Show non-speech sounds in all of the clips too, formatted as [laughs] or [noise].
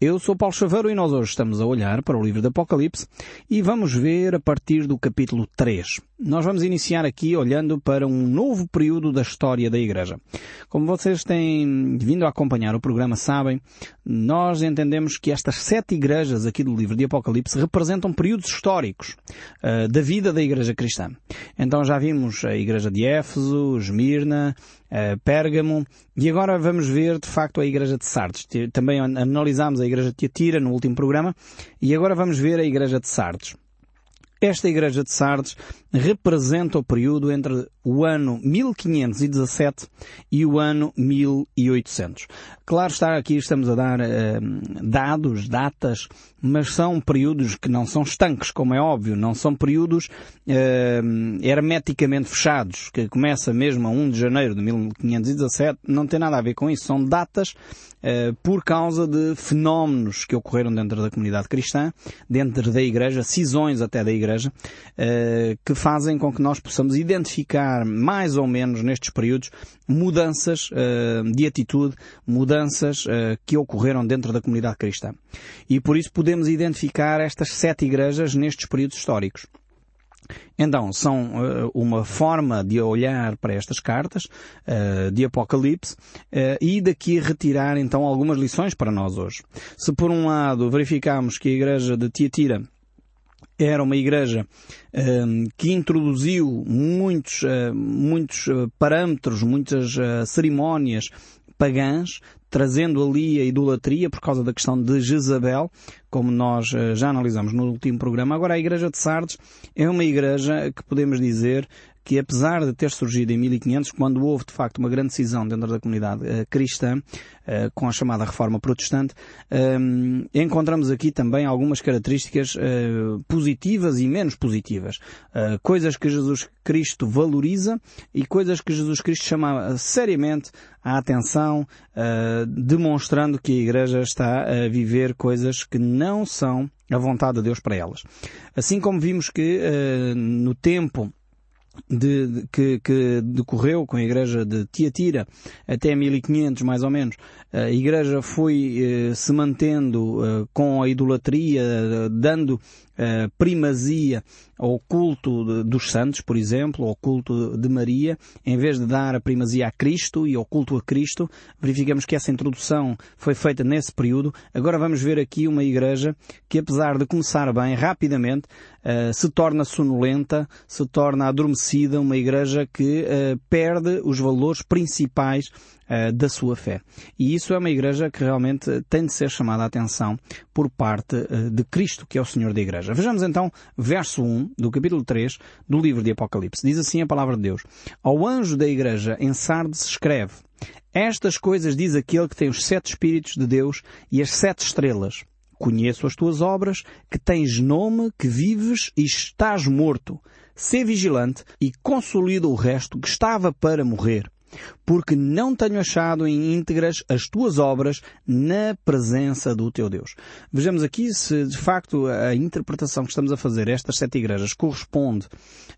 Eu sou Paulo Chaveiro e nós hoje estamos a olhar para o livro do Apocalipse e vamos ver a partir do capítulo 3. Nós vamos iniciar aqui olhando para um novo período da história da Igreja. Como vocês têm vindo a acompanhar o programa sabem, nós entendemos que estas sete igrejas aqui do livro de Apocalipse representam períodos históricos uh, da vida da Igreja cristã. Então já vimos a Igreja de Éfeso, Esmirna, uh, Pérgamo e agora vamos ver de facto a Igreja de Sardes. Também analisámos a Igreja de Tiatira no último programa e agora vamos ver a Igreja de Sardes. Esta igreja de Sardes representa o período entre o ano 1517 e o ano 1800. Claro está, aqui estamos a dar uh, dados, datas, mas são períodos que não são estanques, como é óbvio, não são períodos uh, hermeticamente fechados, que começa mesmo a 1 de janeiro de 1517, não tem nada a ver com isso, são datas uh, por causa de fenómenos que ocorreram dentro da comunidade cristã, dentro da igreja, cisões até da igreja, que fazem com que nós possamos identificar mais ou menos nestes períodos mudanças de atitude, mudanças uh, que ocorreram dentro da comunidade cristã. E por isso podemos identificar estas sete igrejas nestes períodos históricos. Então, são uh, uma forma de olhar para estas cartas uh, de Apocalipse uh, e daqui retirar então algumas lições para nós hoje. Se por um lado verificamos que a igreja de Tiatira era uma igreja que introduziu muitos, muitos parâmetros, muitas cerimónias pagãs, trazendo ali a idolatria por causa da questão de Jezabel, como nós eh, já analisamos no último programa. Agora, a Igreja de Sardes é uma igreja que podemos dizer que apesar de ter surgido em 1500, quando houve de facto uma grande cisão dentro da comunidade uh, cristã, uh, com a chamada reforma protestante, um, encontramos aqui também algumas características uh, positivas e menos positivas. coisas que Jesus Cristo valoriza e coisas que Jesus Cristo chama seriamente a atenção, demonstrando que a Igreja está a viver coisas que não são a vontade de Deus para elas. Assim como vimos que no tempo de, de, que, que, decorreu com a igreja de Tiatira até 1500 mais ou menos, a igreja foi eh, se mantendo eh, com a idolatria, dando eh, primazia ao culto de, dos santos, por exemplo, ao culto de Maria, em vez de dar a primazia a Cristo e ao culto a Cristo, verificamos que essa introdução foi feita nesse período. Agora vamos ver aqui uma igreja que, apesar de começar bem, rapidamente uh, se torna sonolenta, se torna adormecida, uma igreja que uh, perde os valores principais da sua fé. E isso é uma igreja que realmente tem de ser chamada a atenção por parte de Cristo, que é o Senhor da igreja. Vejamos então verso 1 do capítulo 3 do livro de Apocalipse. Diz assim a palavra de Deus. Ao anjo da igreja em Sardes escreve, estas coisas diz aquele que tem os sete Espíritos de Deus e as sete estrelas. Conheço as tuas obras, que tens nome, que vives e estás morto. Sê vigilante e consolida o resto que estava para morrer porque não tenho achado em íntegras as tuas obras na presença do teu Deus. Vejamos aqui se de facto a interpretação que estamos a fazer estas sete igrejas corresponde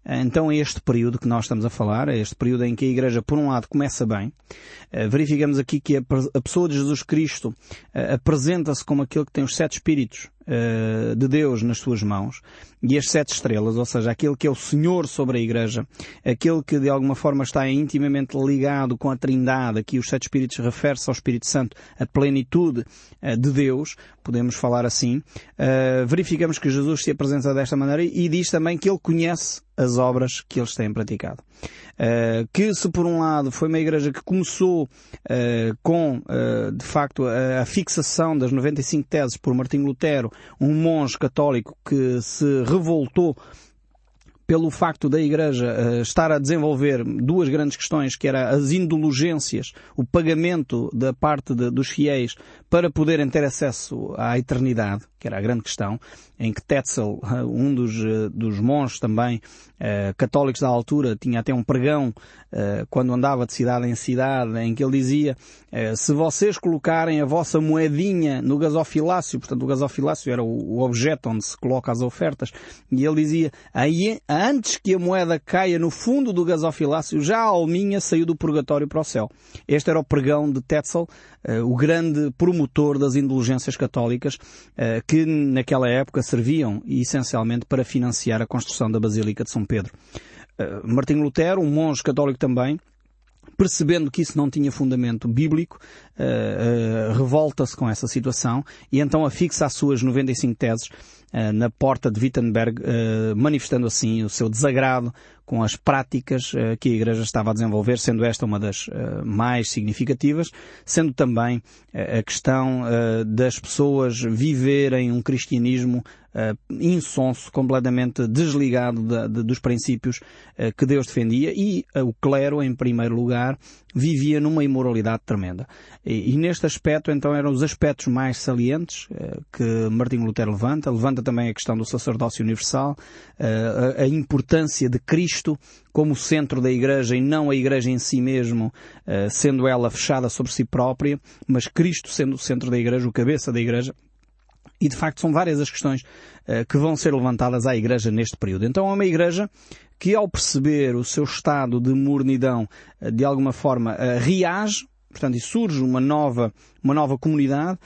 então a este período que nós estamos a falar, a este período em que a igreja por um lado começa bem. Eh, verificamos aqui que a pessoa de Jesus Cristo eh, apresenta-se como aquele que tem os sete espíritos de Deus nas suas mãos e as sete estrelas, ou seja, aquele que é o Senhor sobre a Igreja, aquele que de alguma forma está intimamente ligado com a Trindade, aqui os sete Espíritos refere-se ao Espírito Santo, a plenitude uh, de Deus, podemos falar assim, uh, verificamos que Jesus se apresenta desta maneira e diz também que ele conhece as obras que eles têm praticado. Uh, que se por um lado foi uma igreja que começou com, de facto, a, a, fixação das 95 teses por Martinho Lutero, um monge católico que se revoltou pelo facto da Igreja uh, estar a desenvolver duas grandes questões, que era as indulgências, o pagamento da parte de, dos fiéis para poderem ter acesso à eternidade, que era a grande questão, em que Tetzel, um dos, eh, dos monges também católicos da altura, tinha até um pregão quando andava de cidade em cidade, em que ele dizia se vocês colocarem a vossa moedinha no gasofilácio, portanto o gasofilácio era o objeto onde se coloca as ofertas, e ele dizia, aí, antes que a moeda caia no fundo do gasofilácio, já a alminha saiu do purgatório para o céu. Este era o pregão de Tetzel, uh, o grande promotor das indulgências católicas, uh, que naquela época serviam essencialmente para financiar a construção da Basílica de São Pedro. Uh, Martinho Lutero, um monge católico também, percebendo que isso não tinha fundamento bíblico, revolta-se com essa situação e então afixa as suas 95 teses na porta de Wittenberg, manifestando assim o seu desagrado com as práticas que a Igreja estava a desenvolver, sendo esta uma das mais significativas, sendo também a questão das pessoas viverem um cristianismo insonso, completamente desligado de, de, dos princípios que Deus defendia e o clero, em primeiro lugar, vivia numa imoralidade tremenda. E, e neste aspecto, então, eram os aspectos mais salientes que Martinho Lutero levanta. Levanta também a questão do sacerdócio universal, a importância de Cristo como centro da Igreja e não a Igreja em si mesmo, sendo ela fechada sobre si própria, mas Cristo sendo o centro da Igreja, o cabeça da Igreja, e de facto são várias as questões uh, que vão ser levantadas à Igreja neste período. Então é uma Igreja que ao perceber o seu estado de mornidão, uh, de alguma forma reage, portanto, e surge uma nova, uma nova comunidade,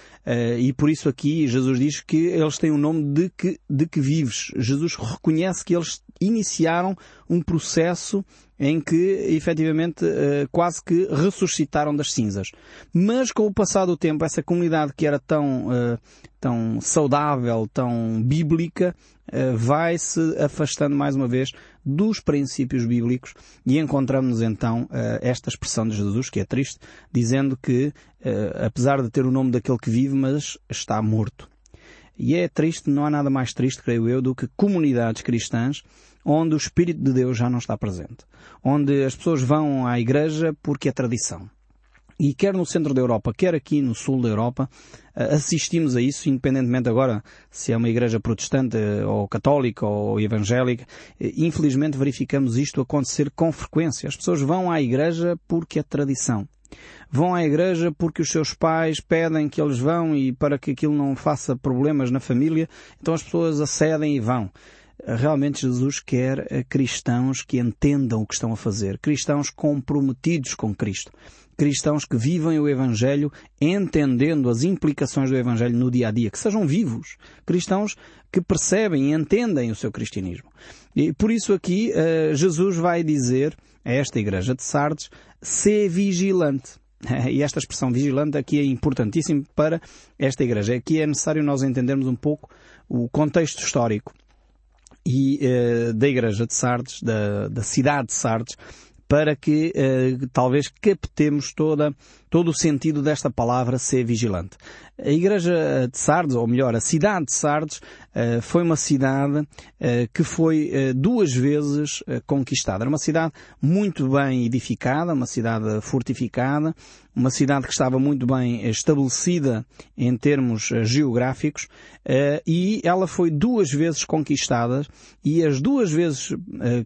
e por isso aqui Jesus diz que eles têm o nome de que, de que vives. Jesus reconhece que eles iniciaram um processo em que efetivamente eh, quase que ressuscitaram das cinzas. Mas com o passar do tempo, essa comunidade que era tão, eh, tão saudável, tão bíblica, eh, vai se afastando mais uma vez dos princípios bíblicos e encontramos então esta expressão de Jesus, que é triste, dizendo que apesar de ter o nome daquele que vive, mas está morto. E é triste, não há nada mais triste, creio eu, do que comunidades cristãs onde o Espírito de Deus já não está presente. Onde as pessoas vão à igreja porque é tradição. E quer no centro da Europa, quer aqui no sul da Europa, eh, assistimos a isso, independentemente agora se é uma igreja protestante eh, ou católica ou evangélica. Eh, infelizmente verificamos isto acontecer com frequência. As pessoas vão à igreja porque é tradição. Vão à igreja porque os seus pais pedem que eles vão e para que aquilo não faça problemas na família, então as pessoas acedem e vão realmente Jesus quer cristãos que entendam o que estão a fazer, cristãos comprometidos com Cristo, cristãos que vivem o Evangelho entendendo as implicações do Evangelho no dia a dia, que sejam vivos, cristãos que percebem e entendem o seu cristianismo. E por isso aqui eh, Jesus vai dizer a esta igreja de Sardes, ser vigilante. [laughs] E esta expressão vigilante aqui é importantíssima para esta igreja. Aqui é necessário nós entendermos um pouco o contexto histórico e uh, da Igreja de Sardes, da, da cidade de Sardes, para que uh, talvez captemos toda, todo o sentido desta palavra ser vigilante. A igreja de Sardes, ou melhor, a cidade de Sardes, uh, foi uma cidade uh, que foi duas vezes conquistada. Era uma cidade muito bem edificada, uma cidade fortificada, uma cidade que estava muito bem estabelecida em termos eh, geográficos e ela foi duas vezes conquistada e as duas vezes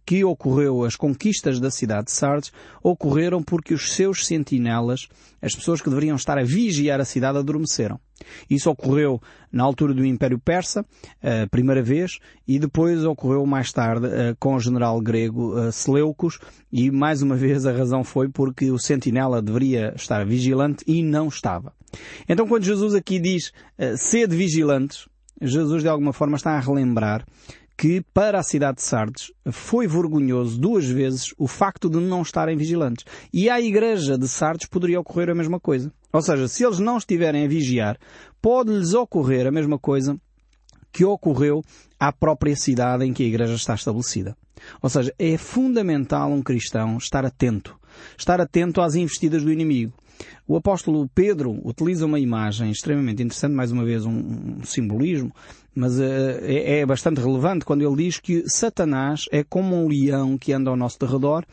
que ocorreu as conquistas da cidade de Sardes ocorreram porque os seus sentinelas, as pessoas que deveriam estar a vigiar a cidade, adormeceram. Isso ocorreu na altura do Império Persa, a primeira vez, e depois ocorreu mais tarde com o general grego Seleucus, e mais uma [laughs] vez a razão foi porque o sentinela deveria estar vigilante e não estava. Então quando Jesus aqui diz sede vigilantes, Jesus de alguma forma está a relembrar que para a cidade de Sardes foi vergonhoso duas vezes o facto de não estarem vigilantes. E à igreja de Sardes poderia ocorrer a mesma coisa. Ou seja, se eles não estiverem a vigiar, pode-lhes ocorrer a mesma coisa que ocorreu à própria cidade em que a igreja está estabelecida. Ou seja, é fundamental um cristão estar atento. Estar atento às investidas do inimigo. O apóstolo Pedro utiliza uma imagem extremamente interessante, mais uma vez um, um simbolismo, mas uh, é, é bastante relevante quando ele diz que Satanás é como um leão que anda ao nosso derredor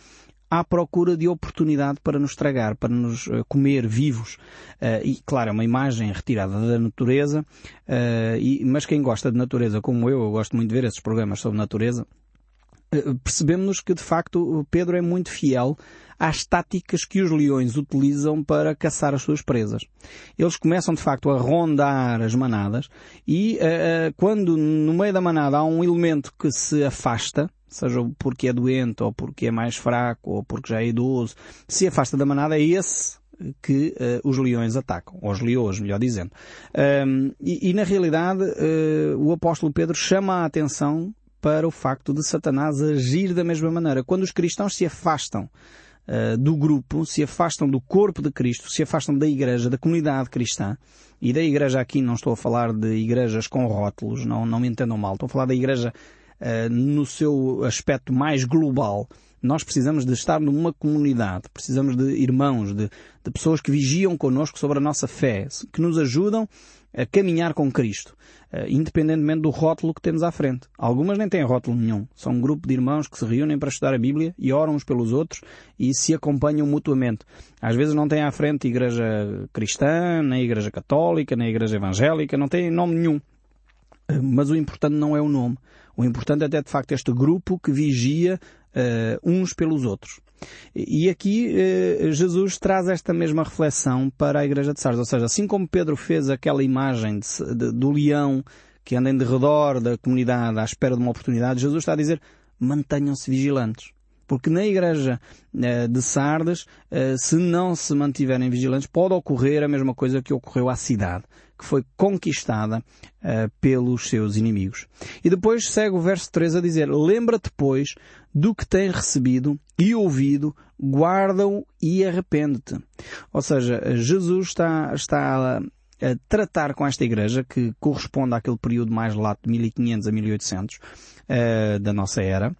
à procura de oportunidade para nos tragar, para nos uh, comer vivos. Uh, e, claro, é uma imagem retirada da natureza, e, mas quem gosta de natureza como eu, eu gosto muito de ver esses programas sobre natureza, percebemos que, de facto, Pedro é muito fiel às táticas que os leões utilizam para caçar as suas presas. Eles começam de facto a rondar as manadas e uh, quando no meio da manada há um elemento que se afasta, seja porque é doente, ou porque é mais fraco, ou porque já é idoso, se afasta da manada, é esse que uh, os leões atacam, ou os leões, melhor dizendo. Um, e, e, na realidade, uh, o apóstolo Pedro chama a atenção para o facto de Satanás agir da mesma maneira. Quando os cristãos se afastam uh, do grupo, se afastam do corpo de Cristo, se afastam da igreja, da comunidade cristã, e da igreja aqui não estou a falar de igrejas com rótulos, não, não me entendam mal, estou a falar da igreja uh, no seu aspecto mais global. Nós precisamos de estar numa comunidade, precisamos de irmãos, de, de pessoas que vigiam connosco sobre a nossa fé, que nos ajudam a caminhar com Cristo, uh, independentemente do rótulo que temos à frente. Algumas nem têm rótulo nenhum. São um grupo de irmãos que se reúnem para estudar a Bíblia e oram uns pelos outros e se acompanham mutuamente. Às vezes não têm à frente igreja cristã, nem igreja católica, nem igreja evangélica, não têm nome nenhum. Uh, mas o importante não é o nome. O importante é ter de facto este grupo que vigia uh, uns pelos outros. E aqui uh, Jesus traz esta mesma reflexão para a igreja de Sardes. Ou seja, assim como Pedro fez aquela imagem de, de, do leão que anda em derredor da comunidade à espera de uma oportunidade, Jesus está a dizer mantenham-se vigilantes. Porque na igreja uh, de Sardes, uh, se não se mantiverem vigilantes, pode ocorrer a mesma coisa que ocorreu à cidade, que foi conquistada uh, pelos seus inimigos. E depois segue o verso 3 a dizer, lembra-te, pois, do que tens recebido e ouvido, guarda-o e arrepende-te. Ou seja, Jesus está, está a, tratar com esta igreja, que corresponde àquele período mais lato de 1500 a 1800 da nossa era,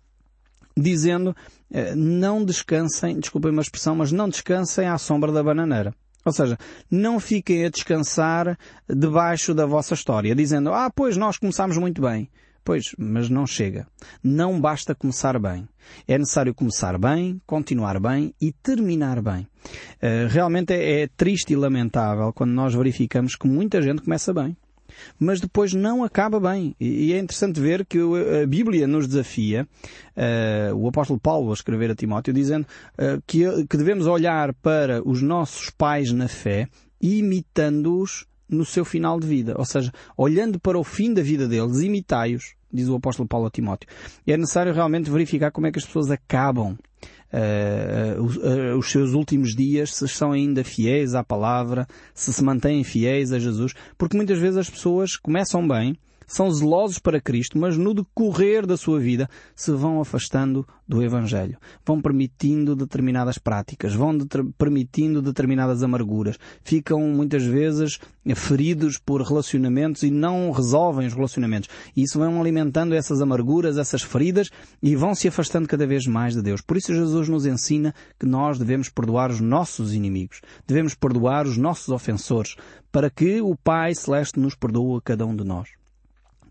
dizendo eh, não descansem, desculpem uma expressão, mas não descansem à sombra da bananeira. Ou seja, não fiquem a descansar debaixo da vossa história, dizendo, ah, pois nós começámos muito bem. Pois, mas não chega. Não basta começar bem. É necessário começar bem, continuar bem e terminar bem. Uh, realmente é, é triste e lamentável quando nós verificamos que muita gente começa bem mas depois não acaba bem. E é interessante ver que a Bíblia nos desafia, uh, o apóstolo Paulo a escrever a Timóteo, dizendo uh, que, que devemos olhar para os nossos pais na fé, imitando-os no seu final de vida. Ou seja, olhando para o fim da vida deles, imitai-os, diz o apóstolo Paulo a Timóteo. E é necessário realmente verificar como é que as pessoas acabam uh, uh, os seus últimos dias, se são ainda fiéis à palavra, se se mantêm fiéis a Jesus, porque muitas vezes as pessoas começam bem, são zelosos para Cristo, mas no decorrer da sua vida se vão afastando do Evangelho. Vão permitindo determinadas práticas, vão permitindo determinadas amarguras. Ficam muitas vezes feridos por relacionamentos e não resolvem os relacionamentos. E isso vão alimentando essas amarguras, essas feridas e vão se afastando cada vez mais de Deus. Por isso Jesus nos ensina que nós devemos perdoar os nossos inimigos. Devemos perdoar os nossos ofensores para que o Pai Celeste nos perdoe a cada um de nós.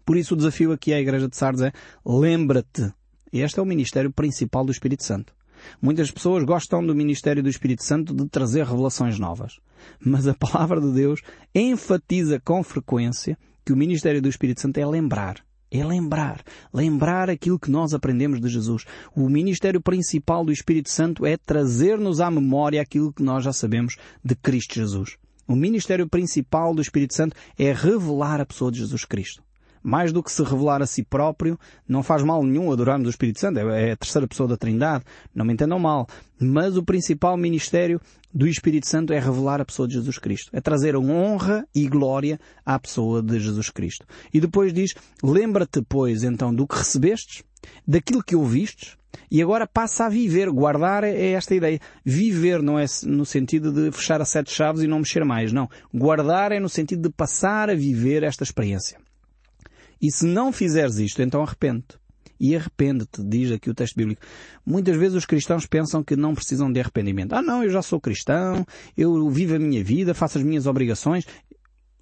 Por isso o desafio aqui à Igreja de Sardes é lembra-te. Este é o ministério principal do Espírito Santo. Muitas pessoas gostam do ministério do Espírito Santo de trazer revelações novas. Mas a palavra de Deus enfatiza com frequência que o ministério do Espírito Santo é lembrar. É lembrar. Lembrar aquilo que nós aprendemos de Jesus. O ministério principal do Espírito Santo é trazer-nos à memória aquilo que nós já sabemos de Cristo Jesus. O ministério principal do Espírito Santo é revelar a pessoa de Jesus Cristo mais do que se revelar a si próprio, não faz mal nenhum adorarmos o Espírito Santo, é a terceira pessoa da Trindade, não me entendam mal. Mas o principal ministério do Espírito Santo é revelar a pessoa de Jesus Cristo, é trazer honra e glória à pessoa de Jesus Cristo. E depois diz, lembra-te, pois, então, do que recebestes, daquilo que ouvistes, e agora passa a viver. Guardar é esta ideia. Viver não é no sentido de fechar as sete chaves e não mexer mais. Não. Guardar é no sentido de passar a viver esta experiência. E se não fizeres isto, então arrepende-te. E arrepende-te, diz aqui o texto bíblico. Muitas vezes os cristãos pensam que não precisam de arrependimento. Ah não, eu já sou cristão, eu vivo a minha vida, faço as minhas obrigações.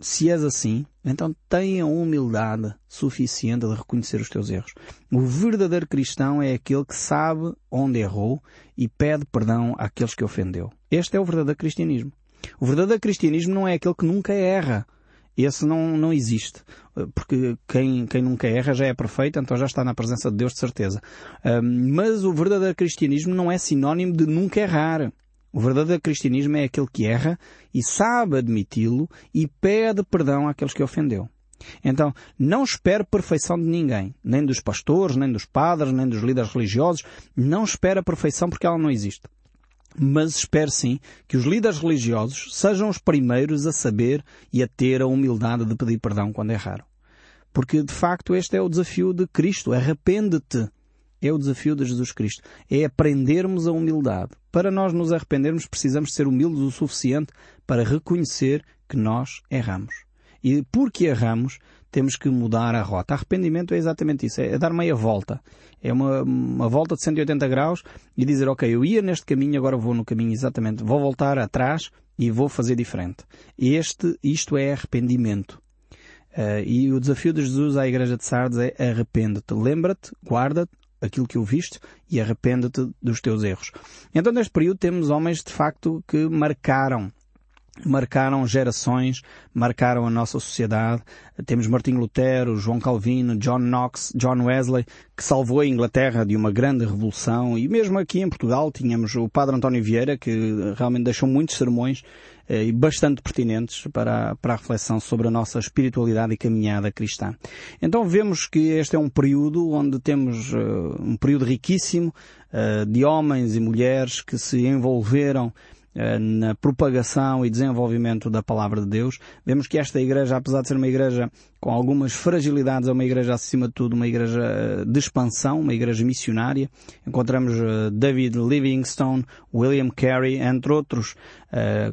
Se és assim, então tenha humildade suficiente de reconhecer os teus erros. O verdadeiro cristão é aquele que sabe onde errou e pede perdão àqueles que ofendeu. Este é o verdadeiro cristianismo. O verdadeiro cristianismo não é aquele que nunca erra. Esse não, não existe. Porque quem, quem nunca erra já é perfeito, então já está na presença de Deus de certeza. mas o verdadeiro cristianismo não é sinónimo de nunca errar. O verdadeiro cristianismo é aquele que erra e sabe admiti-lo e pede perdão àqueles que ofendeu. Então, não espere perfeição de ninguém, nem dos pastores, nem dos padres, nem dos líderes religiosos. Não espere a perfeição porque ela não existe. Mas espere sim que os líderes religiosos sejam os primeiros a saber e a ter a humildade de pedir perdão quando erraram. Porque, de facto, este é o desafio de Cristo. Arrepende-te. É o desafio de Jesus Cristo. É aprendermos a humildade. Para nós nos arrependermos, precisamos ser humildes o suficiente para reconhecer que nós erramos. E porque erramos, temos que mudar a rota. Arrependimento é exatamente isso, é dar meia volta. É uma, uma volta de 180 graus e dizer, ok, eu ia neste caminho, agora vou no caminho exatamente, vou voltar atrás e vou fazer diferente. Este, isto é arrependimento. Uh, e o desafio de Jesus à Igreja de Sardes é arrepende-te, lembra-te, guarda aquilo que ouviste e arrepende-te dos teus erros. Então neste período temos homens de facto que marcaram marcaram gerações, marcaram a nossa sociedade. Temos Martinho Lutero, João Calvino, John Knox, John Wesley, que salvou a Inglaterra de uma grande revolução. E mesmo aqui em Portugal tínhamos o Padre António Vieira, que realmente deixou muitos sermões eh, e bastante pertinentes para, para a reflexão sobre a nossa espiritualidade e caminhada cristã. Então vemos que este é um período onde temos uh, um período riquíssimo uh, de homens e mulheres que se envolveram na propagação e desenvolvimento da palavra de Deus. Vemos que esta igreja, apesar de ser uma igreja com algumas fragilidades, é uma igreja acima de tudo uma igreja eh, de expansão, uma igreja missionária. Encontramos eh, David Livingstone, William Carey, entre outros,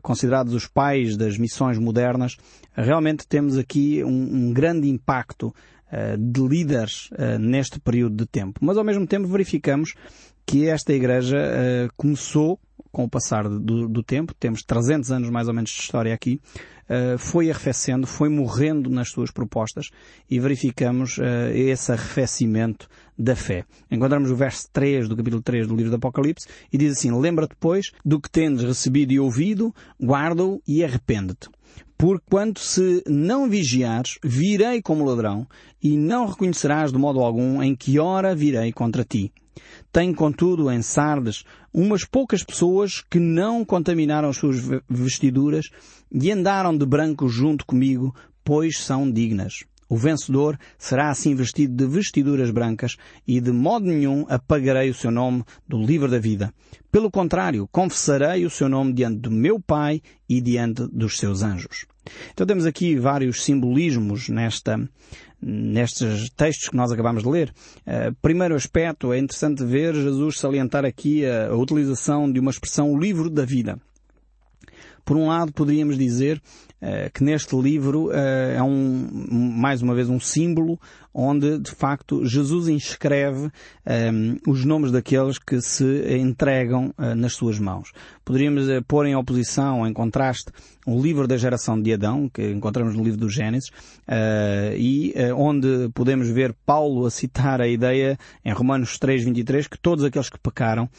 considerados os pais das missões modernas. Realmente temos aqui um grande impacto de líderes neste período de tempo. Mas ao mesmo tempo verificamos que esta igreja começou com o passar do, do, tempo, temos 300 anos mais ou menos de história aqui, uh, foi arrefecendo, foi morrendo nas suas propostas e verificamos uh, esse arrefecimento da fé. Encontramos o verso 3 do capítulo 3 do livro do Apocalipse e diz assim, lembra-te, pois, do que tendes recebido e ouvido, guarda-o e arrepende-te. Porquanto se não vigiares, virei como ladrão, e não reconhecerás de modo algum em que hora virei contra ti. Tem, contudo, em Sardes umas poucas pessoas que não contaminaram as suas vestiduras e andaram de branco junto comigo, pois são dignas. O vencedor será assim vestido de vestiduras brancas e de modo nenhum apagarei o seu nome do livro da vida. Pelo contrário, confessarei o seu nome diante do meu Pai e diante dos seus anjos. Então temos aqui vários simbolismos nesta, nestes textos que nós acabamos de ler. Uh, primeiro aspecto, é interessante ver Jesus salientar aqui a, utilização de uma expressão o livro da vida. Por um lado, poderíamos dizer uh, que neste livro uh, é um, mais uma vez um símbolo onde, de facto, Jesus inscreve um, ehm, os nomes daqueles que se entregam uh, nas suas mãos. Poderíamos uh, pôr em oposição, em contraste, o livro da geração de Adão, que encontramos no livro do Gênesis, uh, e onde podemos ver Paulo a citar a ideia em Romanos 3.23 que todos aqueles que pecaram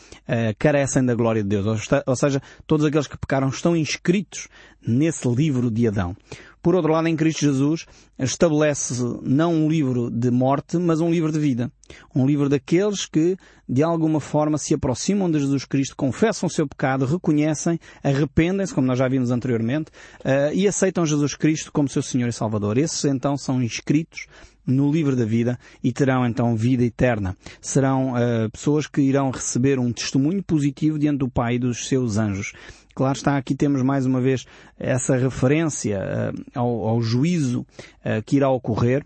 carecem da glória de Deus. Ou, está, ou seja, todos aqueles que pecaram estão inscritos nesse livro de Adão. Por outro lado, em Cristo Jesus, estabelece não um livro de morte, mas um livro de vida. Um livro daqueles que, de alguma forma, se aproximam de Jesus Cristo, confessam o seu pecado, reconhecem, arrependem-se, como nós já vimos anteriormente, uh, e aceitam Jesus Cristo como seu Senhor e Salvador. Esses, então, são inscritos no livro da vida e terão então vida eterna. Serão uh, pessoas que irão receber um testemunho positivo diante do Pai e dos seus anjos. Claro está, aqui temos mais uma vez essa referência uh, ao, ao, juízo uh, que irá ocorrer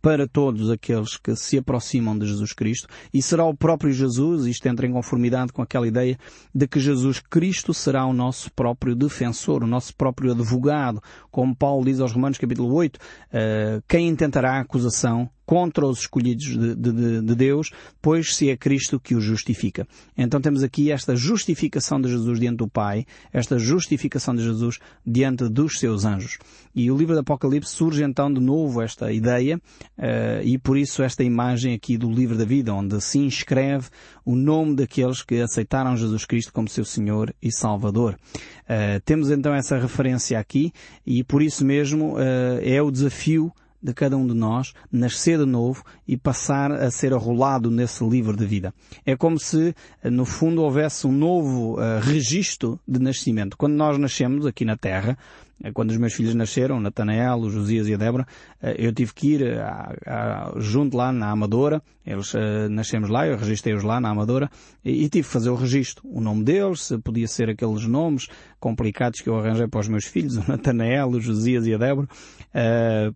para todos aqueles que se aproximam de Jesus Cristo. E será o próprio Jesus, isto entra em conformidade com aquela ideia de que Jesus Cristo será o nosso próprio defensor, o nosso próprio advogado, como Paulo diz aos Romanos capítulo 8, uh, eh, quem intentará acusação contra os escolhidos de, de, de, Deus, pois se é Cristo que os justifica. Então temos aqui esta justificação de Jesus diante do Pai, esta justificação de Jesus diante dos seus anjos. E o livro do Apocalipse surge então de novo esta ideia uh, e por isso esta imagem aqui do livro da vida, onde se inscreve o nome daqueles que aceitaram Jesus Cristo como seu Senhor e Salvador. Uh, temos então essa referência aqui e por isso mesmo uh, é o desafio de cada um de nós nascer de novo e passar a ser arrolado nesse livro de vida. É como se, no fundo, houvesse um novo uh, registro de nascimento. Quando nós nascemos aqui na Terra, quando os meus filhos nasceram, Natanael, Josias e a Débora, eu tive que ir junto lá na Amadora, eles nascemos lá, eu registrei-os lá na Amadora, e, e tive que fazer o registro, o nome deles, se podia ser aqueles nomes complicados que eu arranjei para os meus filhos, [laughs] o Natanael, o Josias e a Débora,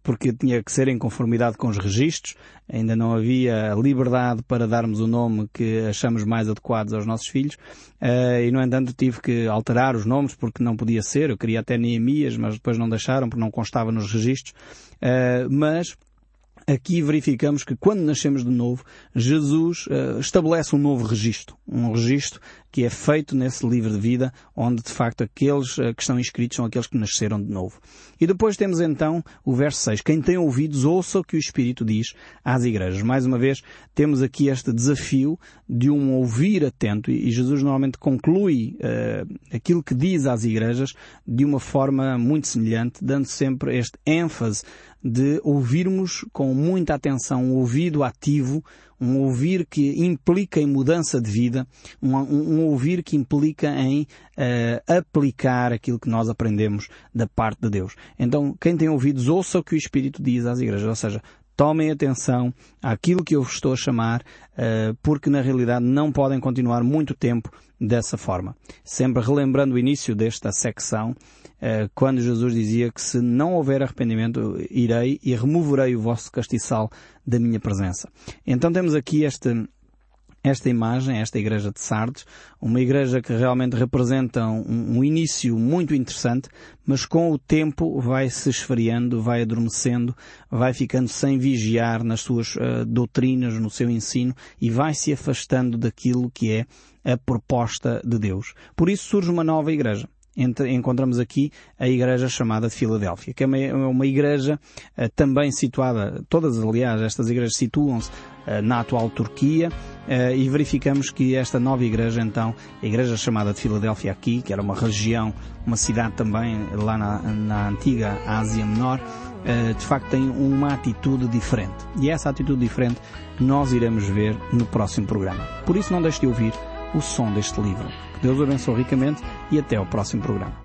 porque tinha que ser em conformidade com os registros, ainda não havia liberdade para darmos o nome que achamos mais adequados aos nossos filhos, uh, e no entanto tive que alterar os nomes porque não podia ser, eu queria até Neemias, mas depois não deixaram porque não constava nos registros, uh, mas aqui verificamos que quando nascemos de novo, Jesus uh, estabelece um novo registro. Um registro que é feito nesse livro de vida, onde de facto aqueles uh, que estão inscritos são aqueles que nasceram de novo. E depois temos então o verso 6. Quem tem ouvidos, ouça o que o Espírito diz às igrejas. Mais uma vez, temos aqui este desafio de um ouvir atento e Jesus normalmente conclui uh, aquilo que diz às igrejas de uma forma muito semelhante, dando sempre este ênfase de ouvirmos com muita atenção, um ouvido ativo, um ouvir que implica em mudança de vida, um, um ouvir que implica em uh, aplicar aquilo que nós aprendemos da parte de Deus. Então, quem tem ouvidos, ouça o que o Espírito diz às igrejas, ou seja, tomem atenção àquilo que eu vos estou a chamar, uh, porque na realidade não podem continuar muito tempo dessa forma. Sempre relembrando o início desta secção, uh, quando Jesus dizia que se não houver arrependimento, irei e removerei o vosso castiçal da minha presença. Então temos aqui este, esta imagem, esta igreja de Sardes, uma igreja que realmente representa um, um, início muito interessante, mas com o tempo vai se esfriando, vai adormecendo, vai ficando sem vigiar nas suas uh, doutrinas, no seu ensino e vai se afastando daquilo que é a proposta de Deus. Por isso surge uma nova igreja encontramos aqui a igreja chamada de Filadélfia, que é uma, é uma igreja uh, também situada, todas aliás, estas igrejas situam-se na atual Turquia, uh, e verificamos que esta nova igreja, então, a igreja chamada de Filadélfia aqui, que era uma região, uma cidade também lá na, na antiga Ásia Menor, de facto tem uma atitude diferente. E essa atitude diferente nós iremos ver no próximo programa. Por isso não deixe de ouvir o som deste livro. Que Deus o abençoe ricamente e até ao próximo programa.